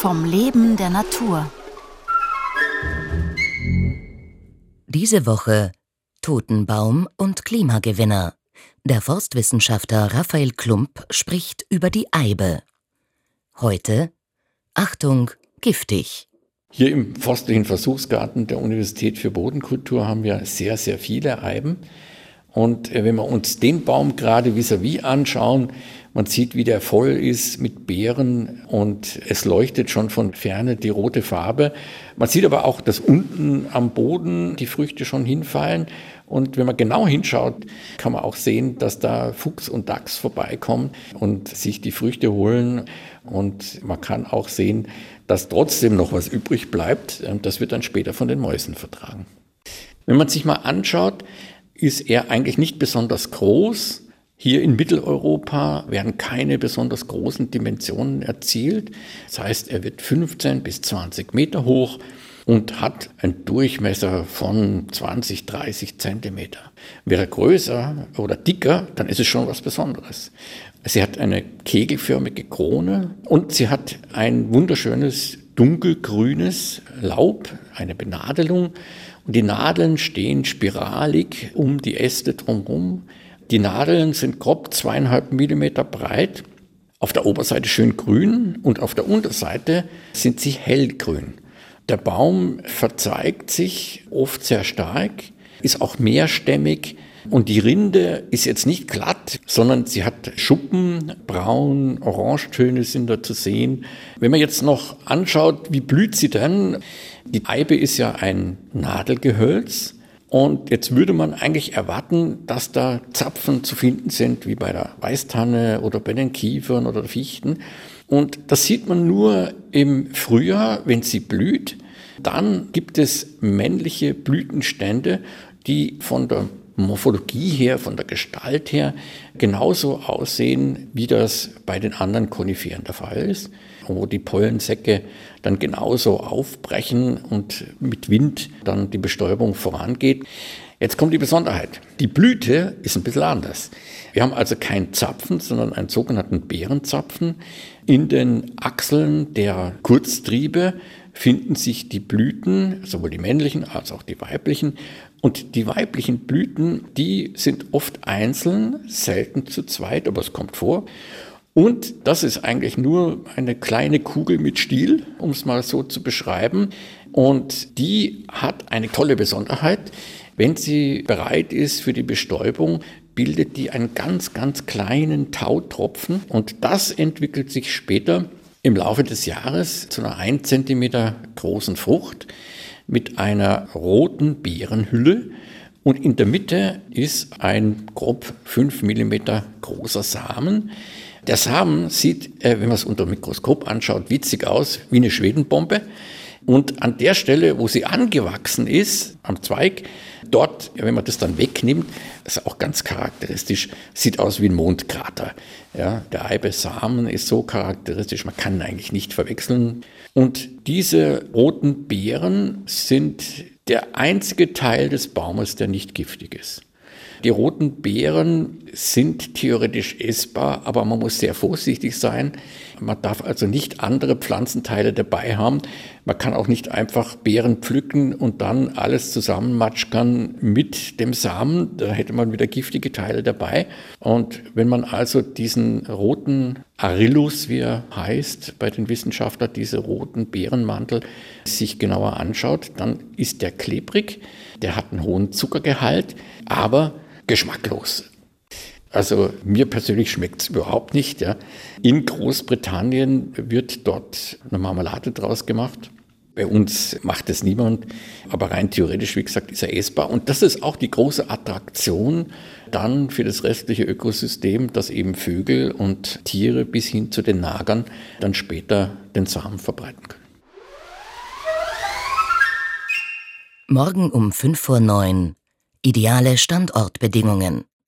vom Leben der Natur. Diese Woche Totenbaum und Klimagewinner. Der Forstwissenschaftler Raphael Klump spricht über die Eibe. Heute Achtung, giftig. Hier im Forstlichen Versuchsgarten der Universität für Bodenkultur haben wir sehr, sehr viele Eiben. Und äh, wenn wir uns den Baum gerade vis-à-vis anschauen, man sieht, wie der voll ist mit Beeren und es leuchtet schon von ferne die rote Farbe. Man sieht aber auch, dass unten am Boden die Früchte schon hinfallen. Und wenn man genau hinschaut, kann man auch sehen, dass da Fuchs und Dachs vorbeikommen und sich die Früchte holen. Und man kann auch sehen, dass trotzdem noch was übrig bleibt. Das wird dann später von den Mäusen vertragen. Wenn man sich mal anschaut, ist er eigentlich nicht besonders groß, hier in Mitteleuropa werden keine besonders großen Dimensionen erzielt. Das heißt, er wird 15 bis 20 Meter hoch und hat einen Durchmesser von 20, 30 Zentimeter. Wäre er größer oder dicker, dann ist es schon was Besonderes. Sie hat eine kegelförmige Krone und sie hat ein wunderschönes dunkelgrünes Laub, eine Benadelung. Und die Nadeln stehen spiralig um die Äste drumherum. Die Nadeln sind grob zweieinhalb Millimeter breit, auf der Oberseite schön grün und auf der Unterseite sind sie hellgrün. Der Baum verzeigt sich oft sehr stark, ist auch mehrstämmig und die Rinde ist jetzt nicht glatt, sondern sie hat Schuppen, braun, Orangetöne sind da zu sehen. Wenn man jetzt noch anschaut, wie blüht sie denn? Die Eibe ist ja ein Nadelgehölz und jetzt würde man eigentlich erwarten, dass da Zapfen zu finden sind, wie bei der Weißtanne oder bei den Kiefern oder Fichten. Und das sieht man nur im Frühjahr, wenn sie blüht. Dann gibt es männliche Blütenstände, die von der Morphologie her, von der Gestalt her genauso aussehen, wie das bei den anderen Koniferen der Fall ist wo die Pollensäcke dann genauso aufbrechen und mit Wind dann die Bestäubung vorangeht. Jetzt kommt die Besonderheit. Die Blüte ist ein bisschen anders. Wir haben also keinen Zapfen, sondern einen sogenannten Beerenzapfen. In den Achseln der Kurztriebe finden sich die Blüten, sowohl die männlichen als auch die weiblichen. Und die weiblichen Blüten, die sind oft einzeln, selten zu zweit, aber es kommt vor. Und das ist eigentlich nur eine kleine Kugel mit Stiel, um es mal so zu beschreiben. Und die hat eine tolle Besonderheit. Wenn sie bereit ist für die Bestäubung, bildet die einen ganz, ganz kleinen Tautropfen. Und das entwickelt sich später im Laufe des Jahres zu einer 1 cm großen Frucht mit einer roten Beerenhülle. Und in der Mitte ist ein grob 5 mm großer Samen. Der Samen sieht, äh, wenn man es unter dem Mikroskop anschaut, witzig aus, wie eine Schwedenbombe. Und an der Stelle, wo sie angewachsen ist, am Zweig, dort, wenn man das dann wegnimmt, ist auch ganz charakteristisch, sieht aus wie ein Mondkrater. Ja, der Eibesamen ist so charakteristisch, man kann ihn eigentlich nicht verwechseln. Und diese roten Beeren sind der einzige Teil des Baumes, der nicht giftig ist. Die roten Beeren sind theoretisch essbar, aber man muss sehr vorsichtig sein. Man darf also nicht andere Pflanzenteile dabei haben. Man kann auch nicht einfach Beeren pflücken und dann alles zusammenmatschern mit dem Samen. Da hätte man wieder giftige Teile dabei. Und wenn man also diesen roten Arillus, wie er heißt, bei den Wissenschaftlern, diese roten Beerenmantel sich genauer anschaut, dann ist der klebrig, der hat einen hohen Zuckergehalt, aber geschmacklos. Also mir persönlich schmeckt es überhaupt nicht. Ja. In Großbritannien wird dort eine Marmelade draus gemacht. Bei uns macht es niemand, aber rein theoretisch, wie gesagt, ist er essbar. Und das ist auch die große Attraktion dann für das restliche Ökosystem, dass eben Vögel und Tiere bis hin zu den Nagern dann später den Samen verbreiten können. Morgen um 5 vor 9 Ideale Standortbedingungen